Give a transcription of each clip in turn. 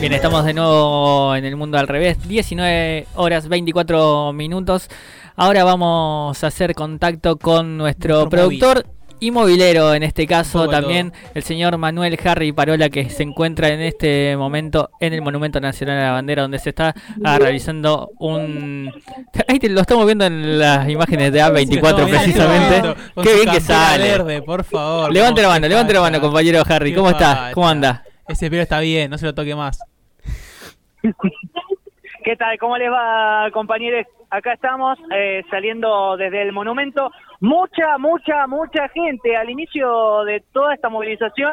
Bien, estamos de nuevo en el mundo al revés, 19 horas 24 minutos. Ahora vamos a hacer contacto con nuestro, Nuestro productor y movilero, en este caso también el señor Manuel Harry Parola, que se encuentra en este momento en el Monumento Nacional a la Bandera, donde se está ah, realizando un... Ahí te- lo estamos viendo en las imágenes de A24 precisamente. Qué bien que sale. verde, por favor. Levante la ¿Cómo mano, levante la mano, compañero Harry. ¿Cómo está? falta. ¿Cómo anda? Ese pelo está bien, no se lo toque más. ¿Qué tal? ¿Cómo les va, compañeros? Acá estamos eh, saliendo desde el monumento. Mucha, mucha, mucha gente. Al inicio de toda esta movilización,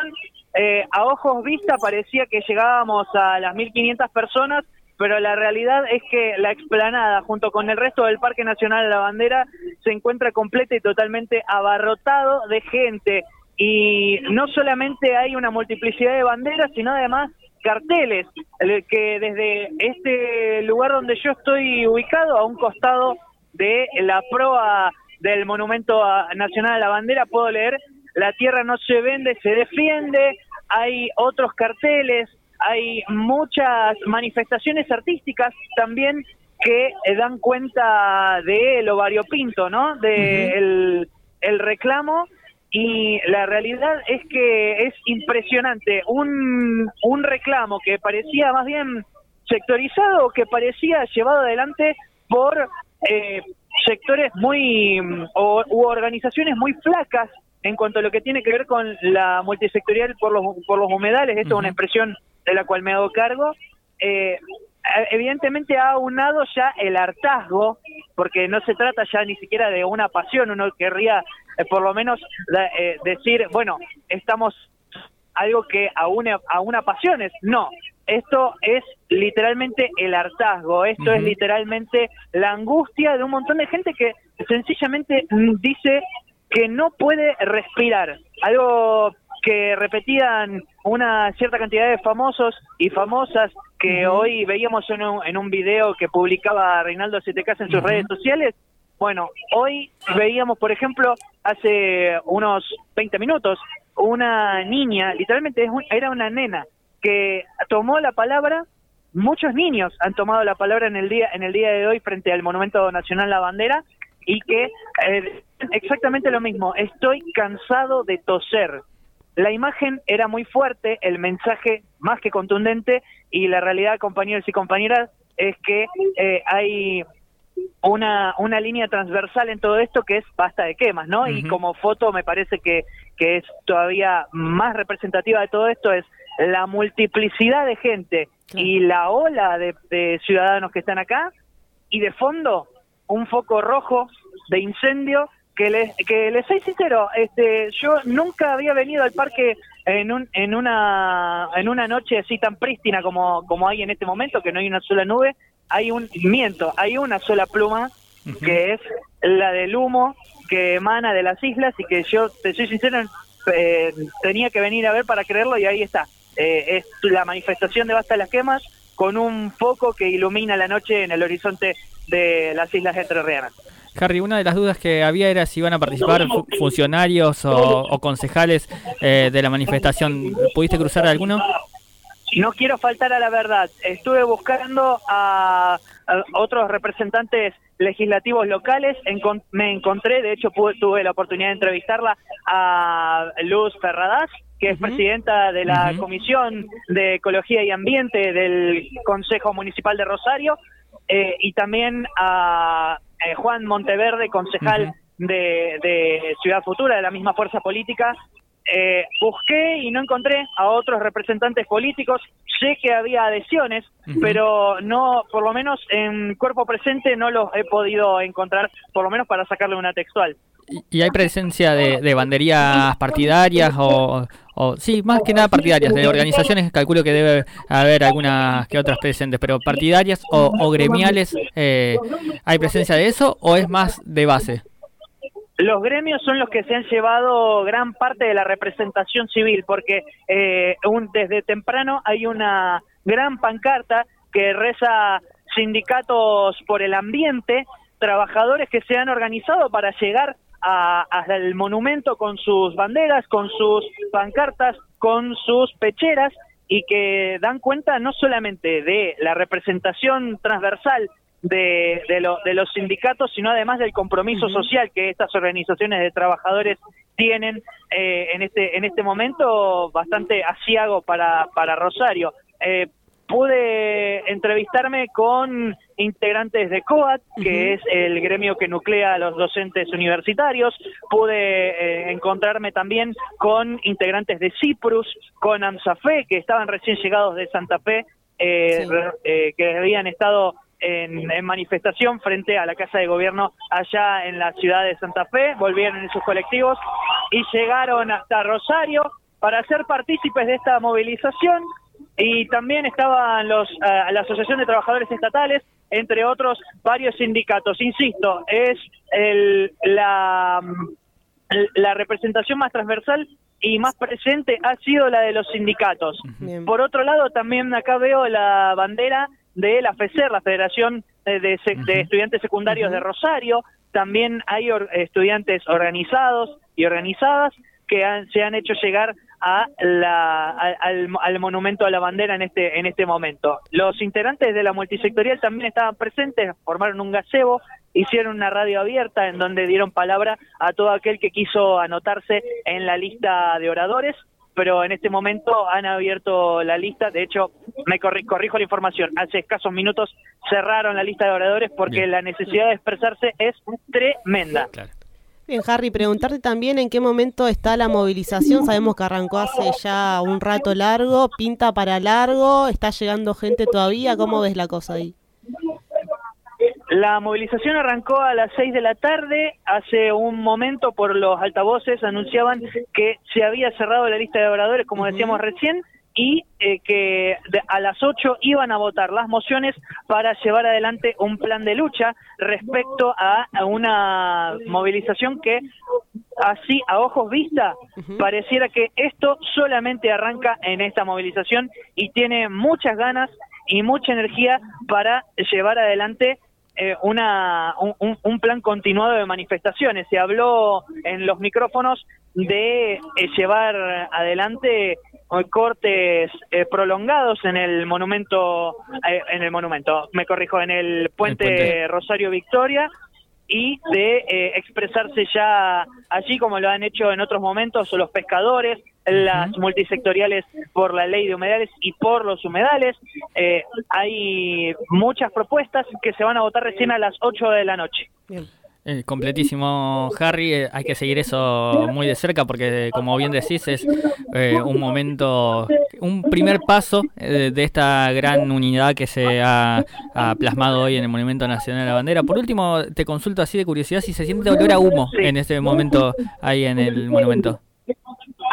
eh, a ojos vista parecía que llegábamos a las 1.500 personas, pero la realidad es que la explanada, junto con el resto del Parque Nacional de la Bandera, se encuentra completa y totalmente abarrotado de gente. Y no solamente hay una multiplicidad de banderas, sino además carteles el que desde este lugar donde yo estoy ubicado, a un costado de la proa del Monumento Nacional a la Bandera, puedo leer, la tierra no se vende, se defiende, hay otros carteles, hay muchas manifestaciones artísticas también que eh, dan cuenta de lo variopinto, ¿no? De el, el reclamo y la realidad es que es impresionante. Un, un reclamo que parecía más bien sectorizado, que parecía llevado adelante por eh, sectores muy mm, o, u organizaciones muy flacas en cuanto a lo que tiene que ver con la multisectorial por los, por los humedales. Esto es una expresión de la cual me hago cargo. Eh, evidentemente ha unado ya el hartazgo, porque no se trata ya ni siquiera de una pasión, uno querría eh, por lo menos eh, decir, bueno, estamos algo que aúne, aúna pasiones. No, esto es literalmente el hartazgo, esto es literalmente la angustia de un montón de gente que sencillamente mm, dice que no puede respirar. Algo que repetían una cierta cantidad de famosos y famosas que hoy veíamos en un, en un video que publicaba Reinaldo CTK en sus redes sociales. Bueno, hoy veíamos, por ejemplo, hace unos 20 minutos, una niña, literalmente era una nena, que tomó la palabra, muchos niños han tomado la palabra en el día, en el día de hoy frente al Monumento Nacional La Bandera, y que eh, exactamente lo mismo, estoy cansado de toser. La imagen era muy fuerte, el mensaje más que contundente, y la realidad, compañeros y compañeras, es que eh, hay una, una línea transversal en todo esto que es basta de quemas, ¿no? Y como foto me parece que, que es todavía más representativa de todo esto es la multiplicidad de gente y la ola de, de ciudadanos que están acá y de fondo un foco rojo de incendio que les que les soy sincero este yo nunca había venido al parque en un en una en una noche así tan prístina como como hay en este momento que no hay una sola nube hay un miento hay una sola pluma que es la del humo que emana de las islas y que yo te soy sincero eh, tenía que venir a ver para creerlo y ahí está Eh, es la manifestación de basta las quemas con un foco que ilumina la noche en el horizonte de las islas entrerrianas Harry, una de las dudas que había era si iban a participar fu- funcionarios o, o concejales eh, de la manifestación. ¿Pudiste cruzar alguno? No quiero faltar a la verdad. Estuve buscando a, a otros representantes legislativos locales. Encon- me encontré, de hecho pude- tuve la oportunidad de entrevistarla a Luz Ferradas, que es presidenta de la. Comisión de Ecología y Ambiente del Consejo Municipal de Rosario, eh, y también a eh, Juan Monteverde, concejal de, de Ciudad Futura, de la misma fuerza política. Eh, busqué y no encontré a otros representantes políticos. Sé que había adhesiones, pero no, por lo menos en cuerpo presente no los he podido encontrar, por lo menos para sacarle una textual. ¿Y, y hay presencia de, de banderías partidarias o, o- Sí, más que nada partidarias. De organizaciones calculo que debe haber algunas que otras presentes, pero partidarias o, o gremiales, eh, ¿hay presencia de eso o es más de base? Los gremios son los que se han llevado gran parte de la representación civil, porque eh, un- desde temprano hay una gran pancarta que reza sindicatos por el ambiente, trabajadores que se han organizado para llegar a- hasta el monumento con sus banderas, con sus pancartas, con sus pecheras y que dan cuenta no solamente de la representación transversal de, de, los sindicatos, sino además del compromiso social que estas organizaciones de trabajadores tienen eh, en este en este momento bastante asiago para, para Rosario. Eh, pude entrevistarme con integrantes de COAT, que es el gremio que nuclea a los docentes universitarios. Pude eh, encontrarme también con integrantes de CIPRUS, con AMSAFE, que estaban recién llegados de Santa Fe, eh, eh, que habían estado en, manifestación frente a la Casa de Gobierno allá en la ciudad de Santa Fe, volvieron en sus colectivos y llegaron hasta Rosario para ser partícipes de esta movilización y también estaban los, eh, la Asociación de Trabajadores Estatales, entre otros varios sindicatos. Insisto, es el, la, la representación más transversal y más presente ha sido la de los sindicatos. Por otro lado, también acá veo la bandera de la FECER, la Federación de, Estudiantes Secundarios de Rosario. También hay estudiantes organizados y organizadas que se han hecho llegar a la, al, monumento a la bandera en este en este momento. Los integrantes de la multisectorial también estaban presentes, formaron un gazebo, hicieron una radio abierta en donde dieron palabra a todo aquel que quiso anotarse en la lista de oradores, pero en este momento han abierto la lista, de hecho, me corrijo la información, hace escasos minutos cerraron la lista de oradores porque la necesidad de expresarse es tremenda. Bien, Harry, preguntarte también en qué momento está la movilización. Sabemos que arrancó hace ya un rato largo, pinta para largo, está llegando gente todavía. ¿Cómo ves la cosa ahí? La movilización arrancó a las 6 de la tarde. Hace un momento, por los altavoces, anunciaban que se había cerrado la lista de oradores, como decíamos recién, y eh, que a las 8 iban a votar las mociones para llevar adelante un plan de lucha respecto a, una movilización que así a ojos vista pareciera que esto solamente arranca en esta movilización y tiene muchas ganas y mucha energía para llevar adelante eh, una, un, plan continuado de manifestaciones. Se habló en los micrófonos de eh, llevar adelante cortes eh, prolongados en el monumento, eh, en el monumento, me corrijo, en el puente, Rosario Victoria y de eh, expresarse ya allí como lo han hecho en otros momentos los pescadores, las multisectoriales por la ley de humedales y por los humedales. hay muchas propuestas que se van a votar recién a las 8 de la noche. Eh, completísimo, Harry. Eh, hay que seguir eso muy de cerca porque, como bien decís, es eh, un momento, un primer paso de esta gran unidad que se ha, plasmado hoy en el Monumento Nacional de la Bandera. Por último, te consulto así de curiosidad si se siente olor a humo en este momento ahí en el monumento.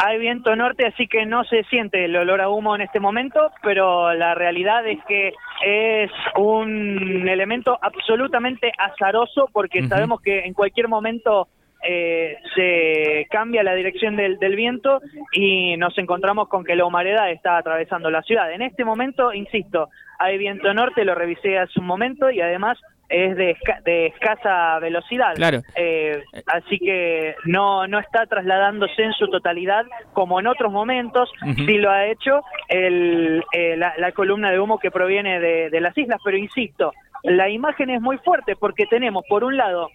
Hay viento norte, así que no se siente el olor a humo en este momento, pero la realidad es que es un elemento absolutamente azaroso porque sabemos que en cualquier momento eh, se cambia la dirección del, del, viento y nos encontramos con que la humareda está atravesando la ciudad. En este momento, insisto, hay viento norte, lo revisé hace un momento y además es de, de escasa velocidad. Claro. Eh, así que no, no está trasladándose en su totalidad como en otros momentos. Sí lo ha hecho el, eh, la, columna de humo que proviene de, las islas, pero insisto, la imagen es muy fuerte porque tenemos, por un lado,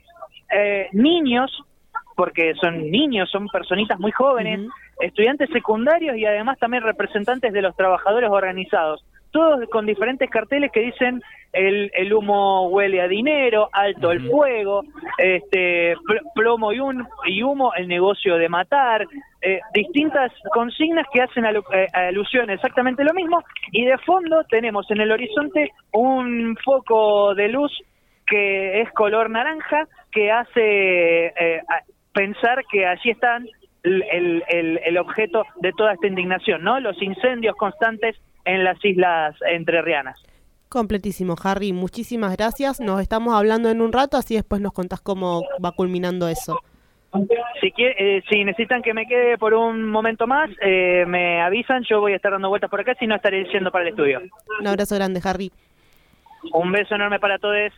eh, niños, porque son niños, son personitas muy jóvenes, estudiantes secundarios y además también representantes de los trabajadores organizados todos con diferentes carteles que dicen el, el humo huele a dinero, alto el fuego, este plomo y, un, y humo, el negocio de matar, eh, distintas consignas que hacen eh, alusión exactamente lo mismo y de fondo tenemos en el horizonte un foco de luz que es color naranja que hace eh, pensar que allí están el, el, el, objeto de toda esta indignación, ¿no? Los incendios constantes en las islas entrerrianas. Completísimo, Harry. Muchísimas gracias. Nos estamos hablando en un rato, así después nos contás cómo va culminando eso. Si, eh, si necesitan que me quede por un momento más, eh, me avisan. Yo voy a estar dando vueltas por acá, si no estaré yendo para el estudio. Un abrazo grande, Harry. Un beso enorme para todos.